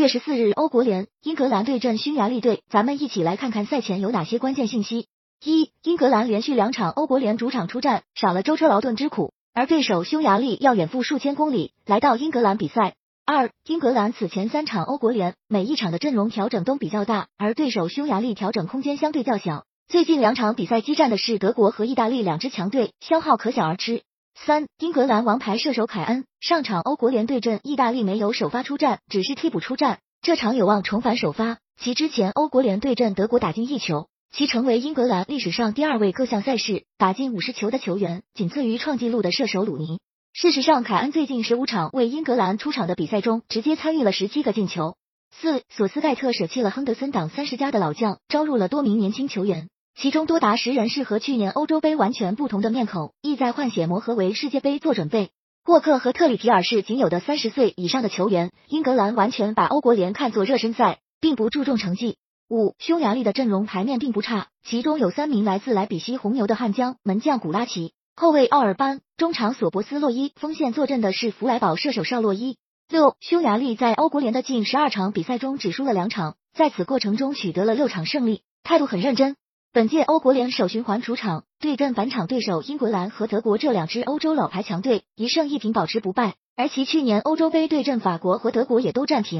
月十四日，欧国联英格兰对阵匈牙利队，咱们一起来看看赛前有哪些关键信息。一、英格兰连续两场欧国联主场出战，少了舟车劳顿之苦，而对手匈牙利要远赴数千公里来到英格兰比赛。二、英格兰此前三场欧国联每一场的阵容调整都比较大，而对手匈牙利调整空间相对较小。最近两场比赛激战的是德国和意大利两支强队，消耗可想而知。三、英格兰王牌射手凯恩上场欧国联对阵意大利没有首发出战，只是替补出战，这场有望重返首发。其之前欧国联对阵德国打进一球。其成为英格兰历史上第二位各项赛事打进五十球的球员，仅次于创纪录的射手鲁尼。事实上，凯恩最近十五场为英格兰出场的比赛中，直接参与了十七个进球。四，索斯盖特舍弃了亨德森党三十加的老将，招入了多名年轻球员，其中多达十人是和去年欧洲杯完全不同的面孔，意在换血磨合为世界杯做准备。沃克和特里皮尔是仅有的三十岁以上的球员，英格兰完全把欧国联看作热身赛，并不注重成绩。五，匈牙利的阵容牌面并不差，其中有三名来自莱比锡红牛的悍将，门将古拉奇，后卫奥尔班，中场索博斯洛伊，锋线坐镇的是弗莱堡射手绍洛伊。六，匈牙利在欧国联的近十二场比赛中只输了两场，在此过程中取得了六场胜利，态度很认真。本届欧国联首循环主场对阵返场对手英格兰和德国这两支欧洲老牌强队，一胜一平保持不败，而其去年欧洲杯对阵法国和德国也都战平。